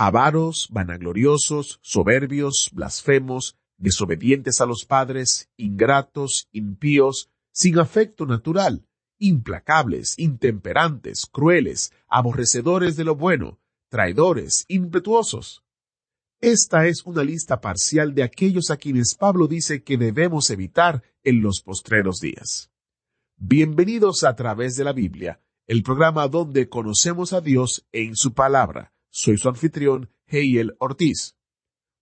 avaros, vanagloriosos, soberbios, blasfemos, desobedientes a los padres, ingratos, impíos, sin afecto natural, implacables, intemperantes, crueles, aborrecedores de lo bueno, traidores, impetuosos. Esta es una lista parcial de aquellos a quienes Pablo dice que debemos evitar en los postreros días. Bienvenidos a través de la Biblia, el programa donde conocemos a Dios en su palabra. Soy su anfitrión, Heiel Ortiz.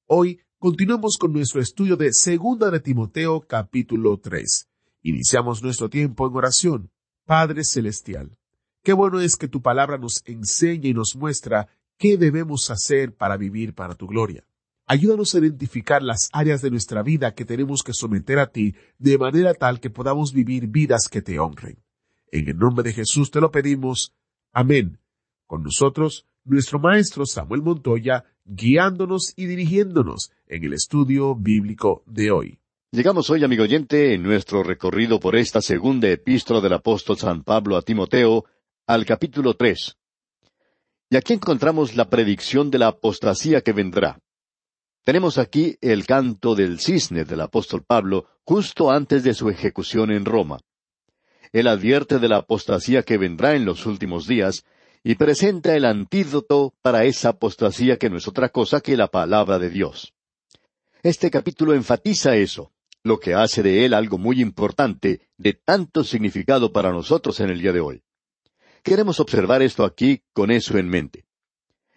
Hoy continuamos con nuestro estudio de Segunda de Timoteo capítulo 3. Iniciamos nuestro tiempo en oración. Padre Celestial, qué bueno es que tu palabra nos enseña y nos muestra qué debemos hacer para vivir para tu gloria. Ayúdanos a identificar las áreas de nuestra vida que tenemos que someter a ti de manera tal que podamos vivir vidas que te honren. En el nombre de Jesús te lo pedimos. Amén. Con nosotros, nuestro maestro Samuel Montoya, guiándonos y dirigiéndonos en el estudio bíblico de hoy. Llegamos hoy, amigo oyente, en nuestro recorrido por esta segunda epístola del apóstol San Pablo a Timoteo, al capítulo tres. Y aquí encontramos la predicción de la apostasía que vendrá. Tenemos aquí el canto del cisne del apóstol Pablo justo antes de su ejecución en Roma. Él advierte de la apostasía que vendrá en los últimos días y presenta el antídoto para esa apostasía que no es otra cosa que la palabra de Dios. Este capítulo enfatiza eso, lo que hace de él algo muy importante, de tanto significado para nosotros en el día de hoy. Queremos observar esto aquí con eso en mente.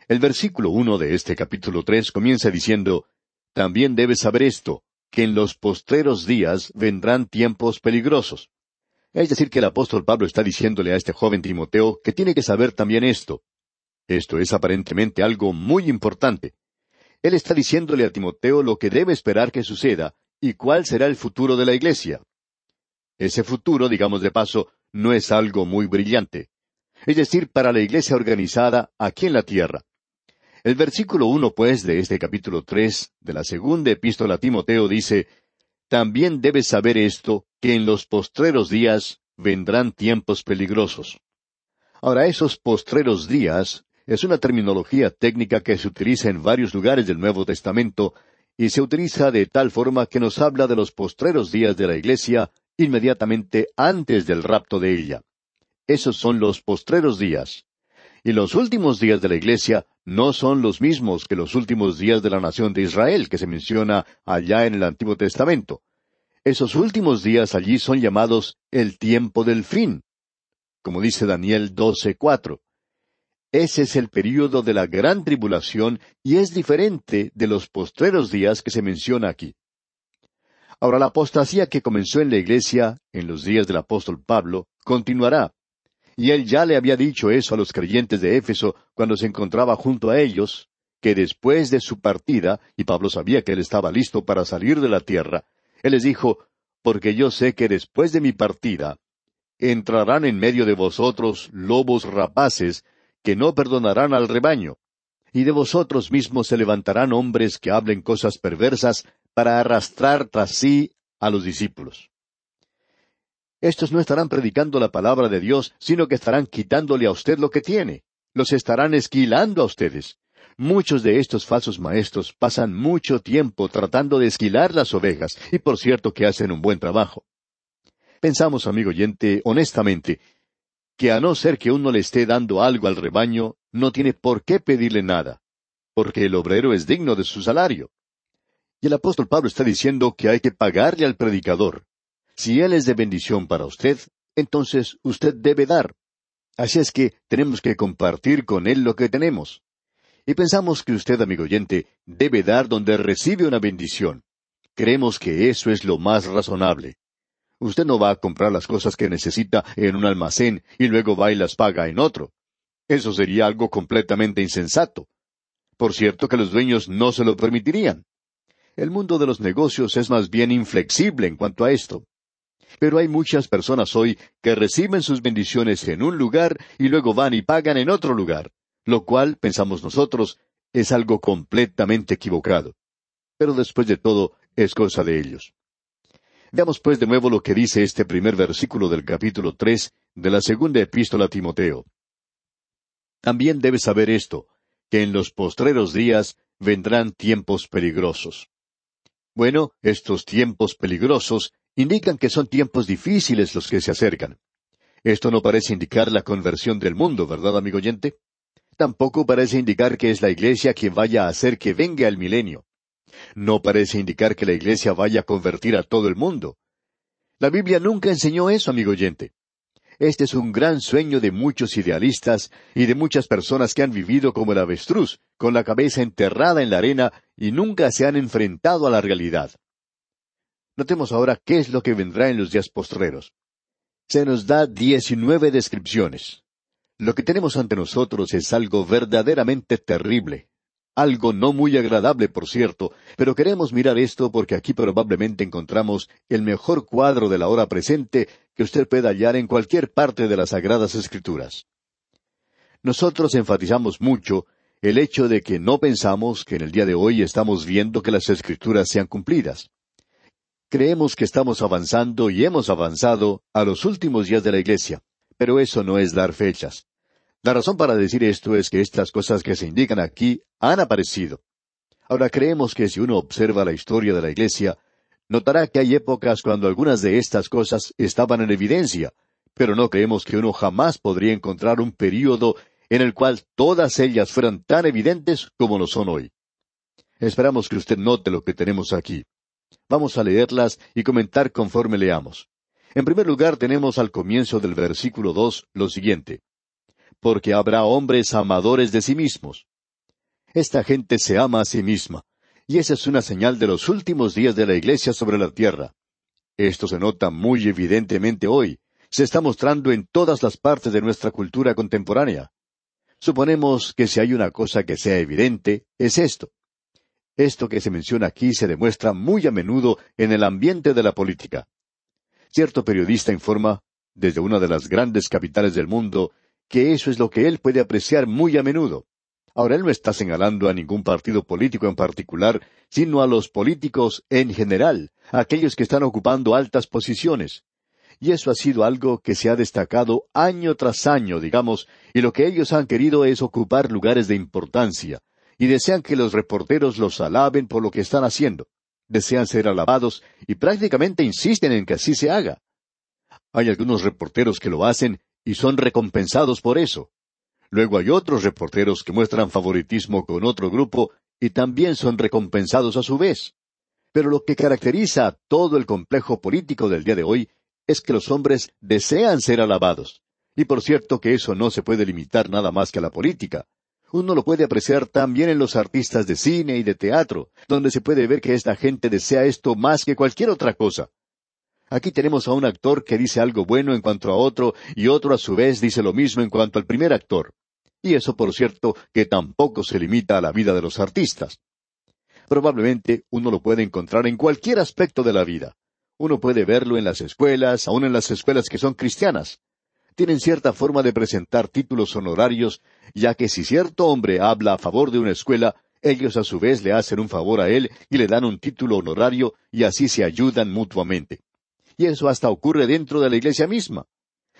El versículo uno de este capítulo tres comienza diciendo También debes saber esto, que en los postreros días vendrán tiempos peligrosos. Es decir, que el apóstol Pablo está diciéndole a este joven Timoteo que tiene que saber también esto. Esto es aparentemente algo muy importante. Él está diciéndole a Timoteo lo que debe esperar que suceda y cuál será el futuro de la iglesia. Ese futuro, digamos de paso, no es algo muy brillante. Es decir, para la iglesia organizada aquí en la tierra. El versículo uno, pues, de este capítulo tres de la segunda epístola a Timoteo dice también debes saber esto, que en los postreros días vendrán tiempos peligrosos. Ahora, esos postreros días es una terminología técnica que se utiliza en varios lugares del Nuevo Testamento y se utiliza de tal forma que nos habla de los postreros días de la Iglesia inmediatamente antes del rapto de ella. Esos son los postreros días. Y los últimos días de la Iglesia no son los mismos que los últimos días de la nación de Israel que se menciona allá en el Antiguo Testamento. Esos últimos días allí son llamados el tiempo del fin, como dice Daniel 12:4. Ese es el período de la gran tribulación y es diferente de los postreros días que se menciona aquí. Ahora la apostasía que comenzó en la iglesia en los días del apóstol Pablo continuará. Y él ya le había dicho eso a los creyentes de Éfeso cuando se encontraba junto a ellos, que después de su partida, y Pablo sabía que él estaba listo para salir de la tierra, él les dijo, porque yo sé que después de mi partida, entrarán en medio de vosotros lobos rapaces, que no perdonarán al rebaño, y de vosotros mismos se levantarán hombres que hablen cosas perversas para arrastrar tras sí a los discípulos. Estos no estarán predicando la palabra de Dios, sino que estarán quitándole a usted lo que tiene. Los estarán esquilando a ustedes. Muchos de estos falsos maestros pasan mucho tiempo tratando de esquilar las ovejas, y por cierto que hacen un buen trabajo. Pensamos, amigo oyente, honestamente, que a no ser que uno le esté dando algo al rebaño, no tiene por qué pedirle nada, porque el obrero es digno de su salario. Y el apóstol Pablo está diciendo que hay que pagarle al predicador. Si él es de bendición para usted, entonces usted debe dar. Así es que tenemos que compartir con él lo que tenemos. Y pensamos que usted, amigo oyente, debe dar donde recibe una bendición. Creemos que eso es lo más razonable. Usted no va a comprar las cosas que necesita en un almacén y luego va y las paga en otro. Eso sería algo completamente insensato. Por cierto que los dueños no se lo permitirían. El mundo de los negocios es más bien inflexible en cuanto a esto. Pero hay muchas personas hoy que reciben sus bendiciones en un lugar y luego van y pagan en otro lugar, lo cual, pensamos nosotros, es algo completamente equivocado. Pero después de todo, es cosa de ellos. Veamos pues de nuevo lo que dice este primer versículo del capítulo tres de la segunda epístola a Timoteo. También debes saber esto, que en los postreros días vendrán tiempos peligrosos. Bueno, estos tiempos peligrosos indican que son tiempos difíciles los que se acercan. Esto no parece indicar la conversión del mundo, ¿verdad, amigo oyente? Tampoco parece indicar que es la Iglesia quien vaya a hacer que venga el milenio. No parece indicar que la Iglesia vaya a convertir a todo el mundo. La Biblia nunca enseñó eso, amigo oyente. Este es un gran sueño de muchos idealistas y de muchas personas que han vivido como el avestruz, con la cabeza enterrada en la arena y nunca se han enfrentado a la realidad. Notemos ahora qué es lo que vendrá en los días postreros. Se nos da diecinueve descripciones. Lo que tenemos ante nosotros es algo verdaderamente terrible, algo no muy agradable, por cierto, pero queremos mirar esto porque aquí probablemente encontramos el mejor cuadro de la hora presente que usted pueda hallar en cualquier parte de las Sagradas Escrituras. Nosotros enfatizamos mucho el hecho de que no pensamos que en el día de hoy estamos viendo que las Escrituras sean cumplidas. Creemos que estamos avanzando y hemos avanzado a los últimos días de la Iglesia, pero eso no es dar fechas. La razón para decir esto es que estas cosas que se indican aquí han aparecido. Ahora creemos que si uno observa la historia de la Iglesia, notará que hay épocas cuando algunas de estas cosas estaban en evidencia, pero no creemos que uno jamás podría encontrar un período en el cual todas ellas fueran tan evidentes como lo son hoy. Esperamos que usted note lo que tenemos aquí. Vamos a leerlas y comentar conforme leamos. En primer lugar tenemos al comienzo del versículo dos lo siguiente porque habrá hombres amadores de sí mismos. Esta gente se ama a sí misma, y esa es una señal de los últimos días de la Iglesia sobre la tierra. Esto se nota muy evidentemente hoy, se está mostrando en todas las partes de nuestra cultura contemporánea. Suponemos que si hay una cosa que sea evidente, es esto. Esto que se menciona aquí se demuestra muy a menudo en el ambiente de la política. Cierto periodista informa, desde una de las grandes capitales del mundo, que eso es lo que él puede apreciar muy a menudo. Ahora, él no está señalando a ningún partido político en particular, sino a los políticos en general, a aquellos que están ocupando altas posiciones. Y eso ha sido algo que se ha destacado año tras año, digamos, y lo que ellos han querido es ocupar lugares de importancia, y desean que los reporteros los alaben por lo que están haciendo. Desean ser alabados y prácticamente insisten en que así se haga. Hay algunos reporteros que lo hacen y son recompensados por eso. Luego hay otros reporteros que muestran favoritismo con otro grupo y también son recompensados a su vez. Pero lo que caracteriza a todo el complejo político del día de hoy es que los hombres desean ser alabados. Y por cierto que eso no se puede limitar nada más que a la política. Uno lo puede apreciar también en los artistas de cine y de teatro, donde se puede ver que esta gente desea esto más que cualquier otra cosa. Aquí tenemos a un actor que dice algo bueno en cuanto a otro y otro a su vez dice lo mismo en cuanto al primer actor. Y eso, por cierto, que tampoco se limita a la vida de los artistas. Probablemente uno lo puede encontrar en cualquier aspecto de la vida. Uno puede verlo en las escuelas, aun en las escuelas que son cristianas. Tienen cierta forma de presentar títulos honorarios, ya que si cierto hombre habla a favor de una escuela, ellos a su vez le hacen un favor a él y le dan un título honorario y así se ayudan mutuamente y eso hasta ocurre dentro de la iglesia misma.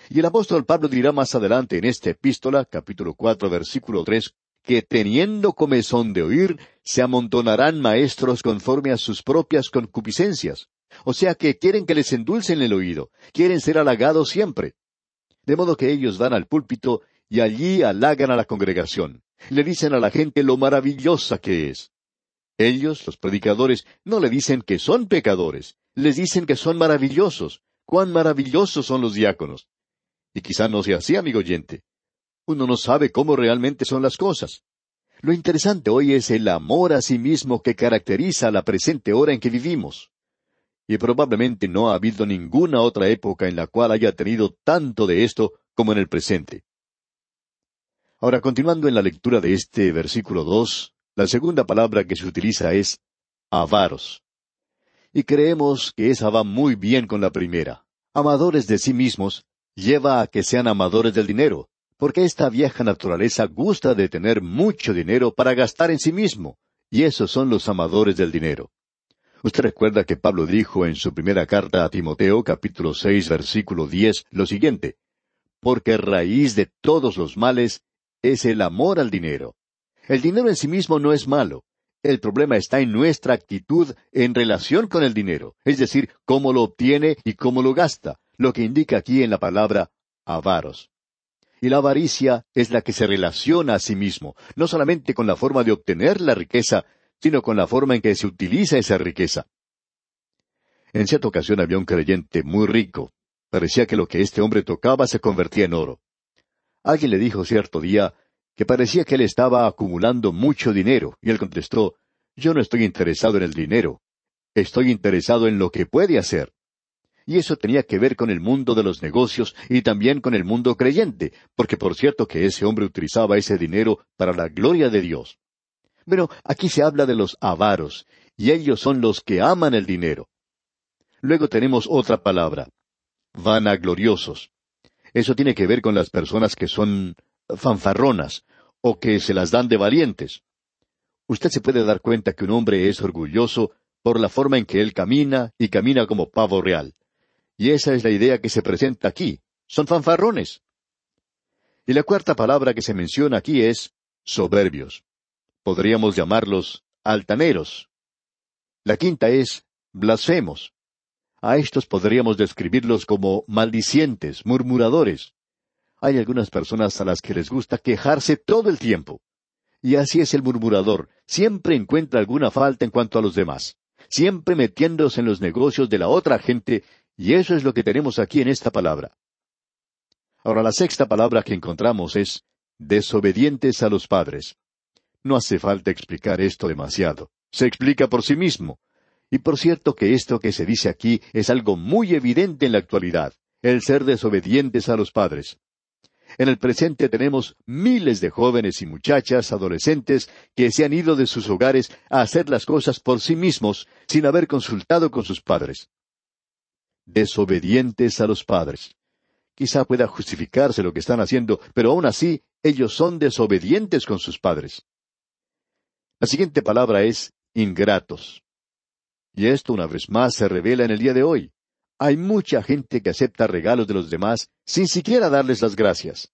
Y el apóstol Pablo dirá más adelante en esta epístola, capítulo cuatro, versículo tres, que teniendo comezón de oír, se amontonarán maestros conforme a sus propias concupiscencias. O sea que quieren que les endulcen el oído, quieren ser halagados siempre. De modo que ellos van al púlpito y allí halagan a la congregación. Le dicen a la gente lo maravillosa que es. Ellos, los predicadores, no le dicen que son pecadores, les dicen que son maravillosos. Cuán maravillosos son los diáconos. Y quizá no sea así, amigo oyente. Uno no sabe cómo realmente son las cosas. Lo interesante hoy es el amor a sí mismo que caracteriza la presente hora en que vivimos. Y probablemente no ha habido ninguna otra época en la cual haya tenido tanto de esto como en el presente. Ahora, continuando en la lectura de este versículo dos, la segunda palabra que se utiliza es avaros. Y creemos que esa va muy bien con la primera. Amadores de sí mismos lleva a que sean amadores del dinero, porque esta vieja naturaleza gusta de tener mucho dinero para gastar en sí mismo, y esos son los amadores del dinero. Usted recuerda que Pablo dijo en su primera carta a Timoteo, capítulo seis, versículo diez, lo siguiente, porque raíz de todos los males es el amor al dinero. El dinero en sí mismo no es malo. El problema está en nuestra actitud en relación con el dinero, es decir, cómo lo obtiene y cómo lo gasta, lo que indica aquí en la palabra avaros. Y la avaricia es la que se relaciona a sí mismo, no solamente con la forma de obtener la riqueza, sino con la forma en que se utiliza esa riqueza. En cierta ocasión había un creyente muy rico. Parecía que lo que este hombre tocaba se convertía en oro. Alguien le dijo cierto día que parecía que él estaba acumulando mucho dinero, y él contestó, Yo no estoy interesado en el dinero, estoy interesado en lo que puede hacer. Y eso tenía que ver con el mundo de los negocios y también con el mundo creyente, porque por cierto que ese hombre utilizaba ese dinero para la gloria de Dios. Bueno, aquí se habla de los avaros, y ellos son los que aman el dinero. Luego tenemos otra palabra, vanagloriosos. Eso tiene que ver con las personas que son fanfarronas, o que se las dan de valientes. Usted se puede dar cuenta que un hombre es orgulloso por la forma en que él camina y camina como pavo real. Y esa es la idea que se presenta aquí. Son fanfarrones. Y la cuarta palabra que se menciona aquí es soberbios. Podríamos llamarlos altaneros. La quinta es blasfemos. A estos podríamos describirlos como maldicientes, murmuradores. Hay algunas personas a las que les gusta quejarse todo el tiempo. Y así es el murmurador, siempre encuentra alguna falta en cuanto a los demás, siempre metiéndose en los negocios de la otra gente, y eso es lo que tenemos aquí en esta palabra. Ahora la sexta palabra que encontramos es desobedientes a los padres. No hace falta explicar esto demasiado. Se explica por sí mismo. Y por cierto que esto que se dice aquí es algo muy evidente en la actualidad, el ser desobedientes a los padres. En el presente tenemos miles de jóvenes y muchachas, adolescentes, que se han ido de sus hogares a hacer las cosas por sí mismos, sin haber consultado con sus padres. Desobedientes a los padres. Quizá pueda justificarse lo que están haciendo, pero aún así ellos son desobedientes con sus padres. La siguiente palabra es ingratos. Y esto una vez más se revela en el día de hoy. Hay mucha gente que acepta regalos de los demás sin siquiera darles las gracias.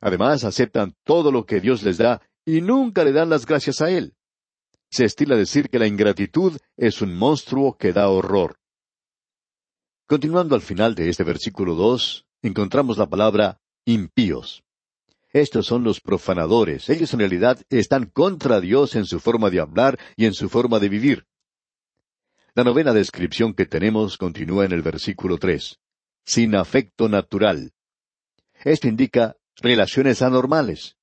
Además, aceptan todo lo que Dios les da y nunca le dan las gracias a Él. Se estila decir que la ingratitud es un monstruo que da horror. Continuando al final de este versículo dos, encontramos la palabra impíos. Estos son los profanadores. Ellos en realidad están contra Dios en su forma de hablar y en su forma de vivir. La novena descripción que tenemos continúa en el versículo tres. Sin afecto natural. Esto indica relaciones anormales.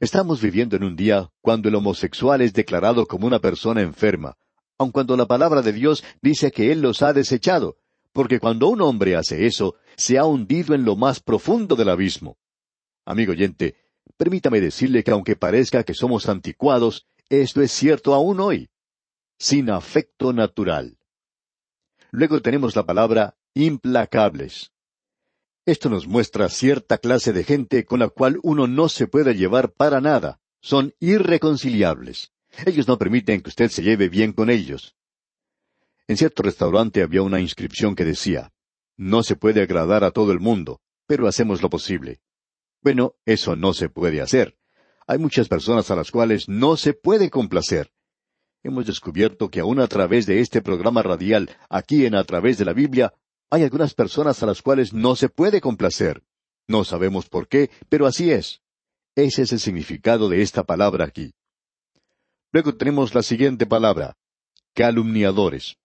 Estamos viviendo en un día cuando el homosexual es declarado como una persona enferma, aun cuando la palabra de Dios dice que Él los ha desechado, porque cuando un hombre hace eso, se ha hundido en lo más profundo del abismo. Amigo oyente, permítame decirle que aunque parezca que somos anticuados, esto es cierto aún hoy. Sin afecto natural. Luego tenemos la palabra implacables. Esto nos muestra cierta clase de gente con la cual uno no se puede llevar para nada. Son irreconciliables. Ellos no permiten que usted se lleve bien con ellos. En cierto restaurante había una inscripción que decía, No se puede agradar a todo el mundo, pero hacemos lo posible. Bueno, eso no se puede hacer. Hay muchas personas a las cuales no se puede complacer. Hemos descubierto que aún a través de este programa radial, aquí en A través de la Biblia, hay algunas personas a las cuales no se puede complacer. No sabemos por qué, pero así es. Ese es el significado de esta palabra aquí. Luego tenemos la siguiente palabra, calumniadores.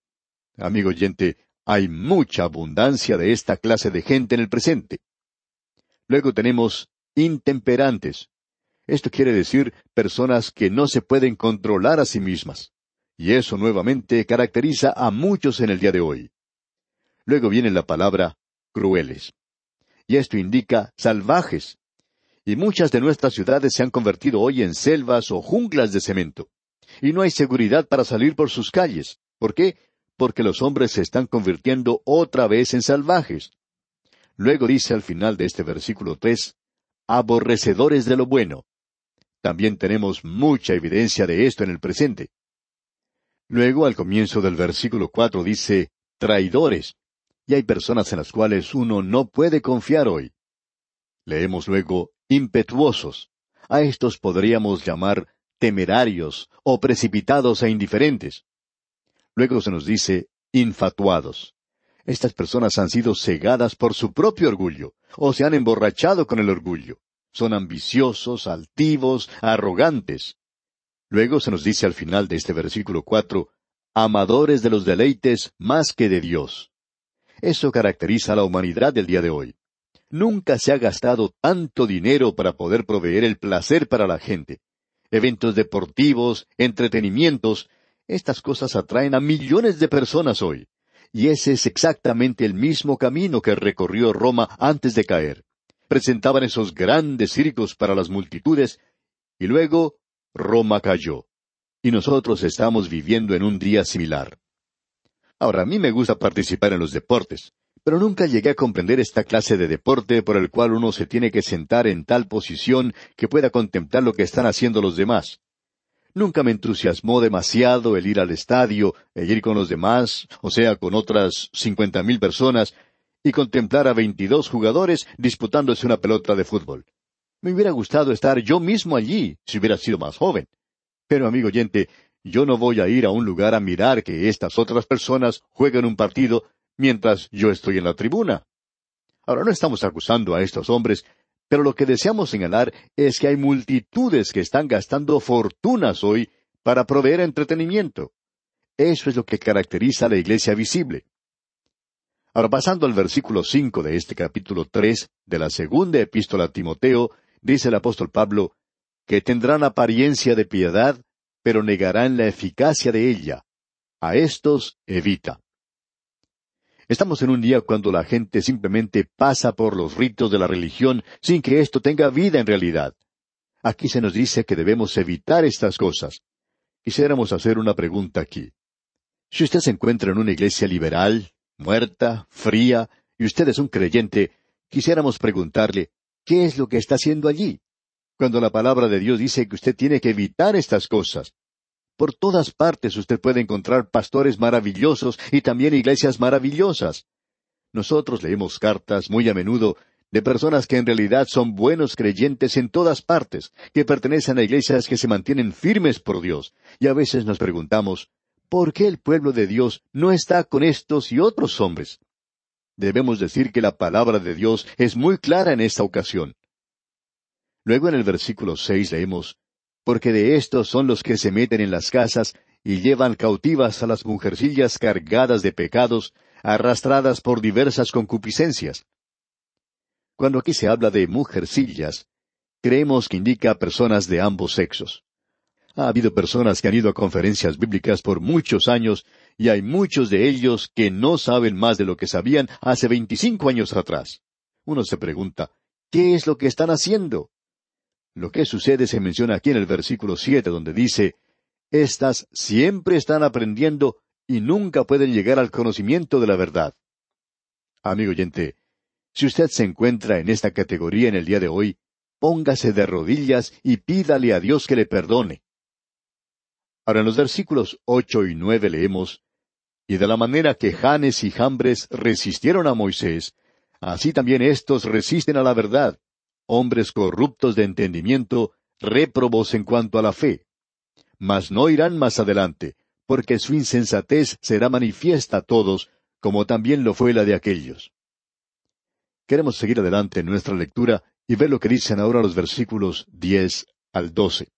Amigo oyente, hay mucha abundancia de esta clase de gente en el presente. Luego tenemos intemperantes. Esto quiere decir personas que no se pueden controlar a sí mismas. Y eso nuevamente caracteriza a muchos en el día de hoy. Luego viene la palabra crueles. Y esto indica salvajes. y muchas de nuestras ciudades se han convertido hoy en selvas o junglas de cemento. Y no hay seguridad para salir por sus calles. ¿Por qué? Porque los hombres se están convirtiendo otra vez en salvajes. Luego dice al final de este versículo tres, aborrecedores de lo bueno. También tenemos mucha evidencia de esto en el presente. Luego, al comienzo del versículo cuatro dice, traidores. Y hay personas en las cuales uno no puede confiar hoy. Leemos luego, impetuosos. A estos podríamos llamar temerarios o precipitados e indiferentes. Luego se nos dice, infatuados. Estas personas han sido cegadas por su propio orgullo, o se han emborrachado con el orgullo. Son ambiciosos, altivos, arrogantes. Luego se nos dice al final de este versículo cuatro, amadores de los deleites más que de Dios. Eso caracteriza a la humanidad del día de hoy. Nunca se ha gastado tanto dinero para poder proveer el placer para la gente. Eventos deportivos, entretenimientos, estas cosas atraen a millones de personas hoy. Y ese es exactamente el mismo camino que recorrió Roma antes de caer. Presentaban esos grandes circos para las multitudes, y luego Roma cayó. Y nosotros estamos viviendo en un día similar. Ahora, a mí me gusta participar en los deportes pero nunca llegué a comprender esta clase de deporte por el cual uno se tiene que sentar en tal posición que pueda contemplar lo que están haciendo los demás. Nunca me entusiasmó demasiado el ir al estadio, e ir con los demás, o sea, con otras cincuenta mil personas, y contemplar a veintidós jugadores disputándose una pelota de fútbol. Me hubiera gustado estar yo mismo allí, si hubiera sido más joven. Pero, amigo oyente, yo no voy a ir a un lugar a mirar que estas otras personas jueguen un partido mientras yo estoy en la tribuna. Ahora no estamos acusando a estos hombres, pero lo que deseamos señalar es que hay multitudes que están gastando fortunas hoy para proveer entretenimiento. Eso es lo que caracteriza a la iglesia visible. Ahora pasando al versículo cinco de este capítulo tres de la segunda epístola a Timoteo, dice el apóstol Pablo, que tendrán apariencia de piedad, pero negarán la eficacia de ella. A estos evita. Estamos en un día cuando la gente simplemente pasa por los ritos de la religión sin que esto tenga vida en realidad. Aquí se nos dice que debemos evitar estas cosas. Quisiéramos hacer una pregunta aquí. Si usted se encuentra en una iglesia liberal, muerta, fría, y usted es un creyente, quisiéramos preguntarle, ¿qué es lo que está haciendo allí? Cuando la palabra de Dios dice que usted tiene que evitar estas cosas. Por todas partes usted puede encontrar pastores maravillosos y también iglesias maravillosas. Nosotros leemos cartas muy a menudo de personas que en realidad son buenos creyentes en todas partes, que pertenecen a iglesias que se mantienen firmes por Dios, y a veces nos preguntamos, ¿por qué el pueblo de Dios no está con estos y otros hombres? Debemos decir que la palabra de Dios es muy clara en esta ocasión. Luego en el versículo seis leemos, porque de estos son los que se meten en las casas y llevan cautivas a las mujercillas cargadas de pecados, arrastradas por diversas concupiscencias. Cuando aquí se habla de mujercillas, creemos que indica personas de ambos sexos. Ha habido personas que han ido a conferencias bíblicas por muchos años y hay muchos de ellos que no saben más de lo que sabían hace veinticinco años atrás. Uno se pregunta, ¿qué es lo que están haciendo? Lo que sucede se menciona aquí en el versículo siete, donde dice, Estas siempre están aprendiendo y nunca pueden llegar al conocimiento de la verdad. Amigo oyente, si usted se encuentra en esta categoría en el día de hoy, póngase de rodillas y pídale a Dios que le perdone. Ahora en los versículos ocho y nueve leemos, Y de la manera que Janes y Jambres resistieron a Moisés, así también éstos resisten a la verdad hombres corruptos de entendimiento, réprobos en cuanto a la fe. Mas no irán más adelante, porque su insensatez será manifiesta a todos, como también lo fue la de aquellos. Queremos seguir adelante en nuestra lectura y ver lo que dicen ahora los versículos diez al doce.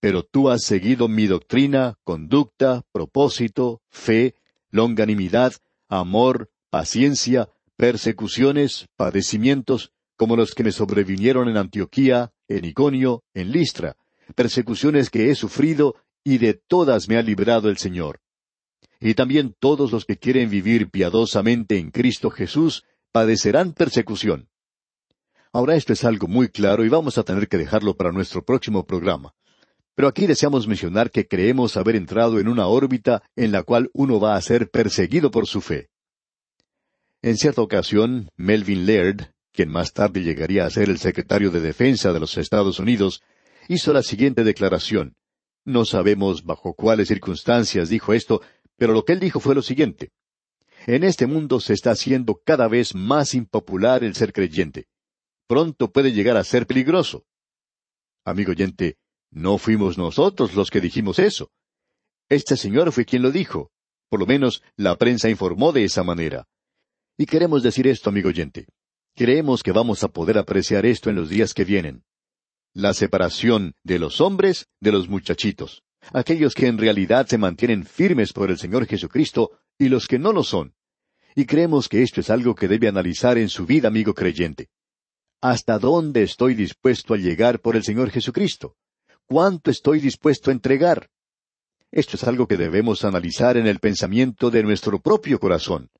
Pero tú has seguido mi doctrina, conducta, propósito, fe, longanimidad, amor, paciencia, persecuciones, padecimientos, como los que me sobrevinieron en Antioquía, en Iconio, en Listra, persecuciones que he sufrido y de todas me ha librado el Señor. Y también todos los que quieren vivir piadosamente en Cristo Jesús padecerán persecución. Ahora esto es algo muy claro y vamos a tener que dejarlo para nuestro próximo programa. Pero aquí deseamos mencionar que creemos haber entrado en una órbita en la cual uno va a ser perseguido por su fe. En cierta ocasión, Melvin Laird, quien más tarde llegaría a ser el secretario de Defensa de los Estados Unidos, hizo la siguiente declaración. No sabemos bajo cuáles circunstancias dijo esto, pero lo que él dijo fue lo siguiente. En este mundo se está haciendo cada vez más impopular el ser creyente. Pronto puede llegar a ser peligroso. Amigo oyente, no fuimos nosotros los que dijimos eso. Este señor fue quien lo dijo. Por lo menos la prensa informó de esa manera. Y queremos decir esto, amigo oyente. Creemos que vamos a poder apreciar esto en los días que vienen. La separación de los hombres de los muchachitos. Aquellos que en realidad se mantienen firmes por el Señor Jesucristo y los que no lo son. Y creemos que esto es algo que debe analizar en su vida, amigo creyente. ¿Hasta dónde estoy dispuesto a llegar por el Señor Jesucristo? ¿Cuánto estoy dispuesto a entregar? Esto es algo que debemos analizar en el pensamiento de nuestro propio corazón.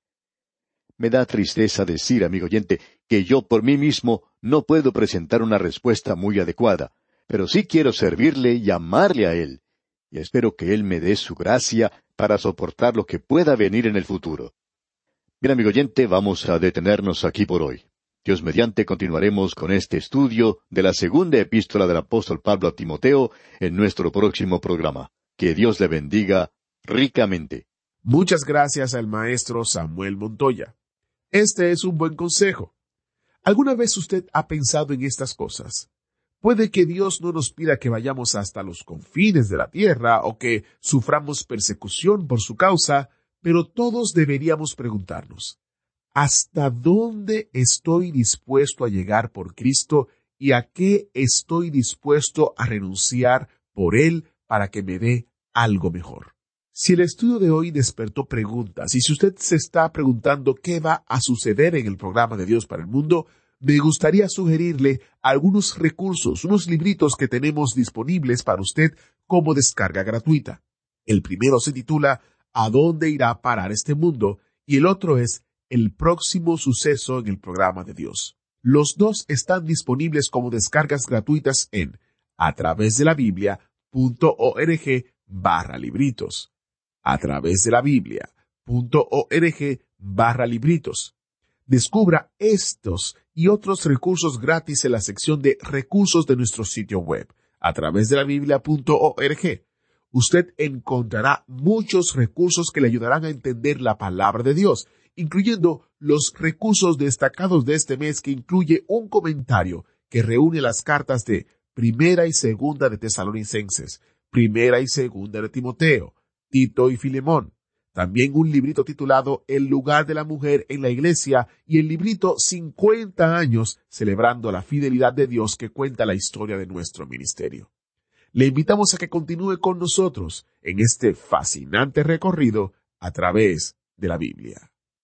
Me da tristeza decir, amigo oyente, que yo por mí mismo no puedo presentar una respuesta muy adecuada, pero sí quiero servirle y amarle a Él, y espero que Él me dé su gracia para soportar lo que pueda venir en el futuro. Bien, amigo oyente, vamos a detenernos aquí por hoy. Dios mediante continuaremos con este estudio de la segunda epístola del apóstol Pablo a Timoteo en nuestro próximo programa. Que Dios le bendiga ricamente. Muchas gracias al maestro Samuel Montoya. Este es un buen consejo. ¿Alguna vez usted ha pensado en estas cosas? Puede que Dios no nos pida que vayamos hasta los confines de la tierra o que suframos persecución por su causa, pero todos deberíamos preguntarnos, ¿hasta dónde estoy dispuesto a llegar por Cristo y a qué estoy dispuesto a renunciar por Él para que me dé algo mejor? Si el estudio de hoy despertó preguntas y si usted se está preguntando qué va a suceder en el programa de Dios para el mundo, me gustaría sugerirle algunos recursos, unos libritos que tenemos disponibles para usted como descarga gratuita. El primero se titula ¿A dónde irá a parar este mundo? y el otro es El próximo suceso en el programa de Dios. Los dos están disponibles como descargas gratuitas en a través de la Biblia.org barra libritos a través de la Biblia.org barra libritos. Descubra estos y otros recursos gratis en la sección de recursos de nuestro sitio web, a través de la Biblia.org. Usted encontrará muchos recursos que le ayudarán a entender la palabra de Dios, incluyendo los recursos destacados de este mes que incluye un comentario que reúne las cartas de Primera y Segunda de Tesalonicenses, Primera y Segunda de Timoteo, Tito y Filemón. También un librito titulado El lugar de la mujer en la iglesia y el librito 50 años celebrando la fidelidad de Dios que cuenta la historia de nuestro ministerio. Le invitamos a que continúe con nosotros en este fascinante recorrido a través de la Biblia.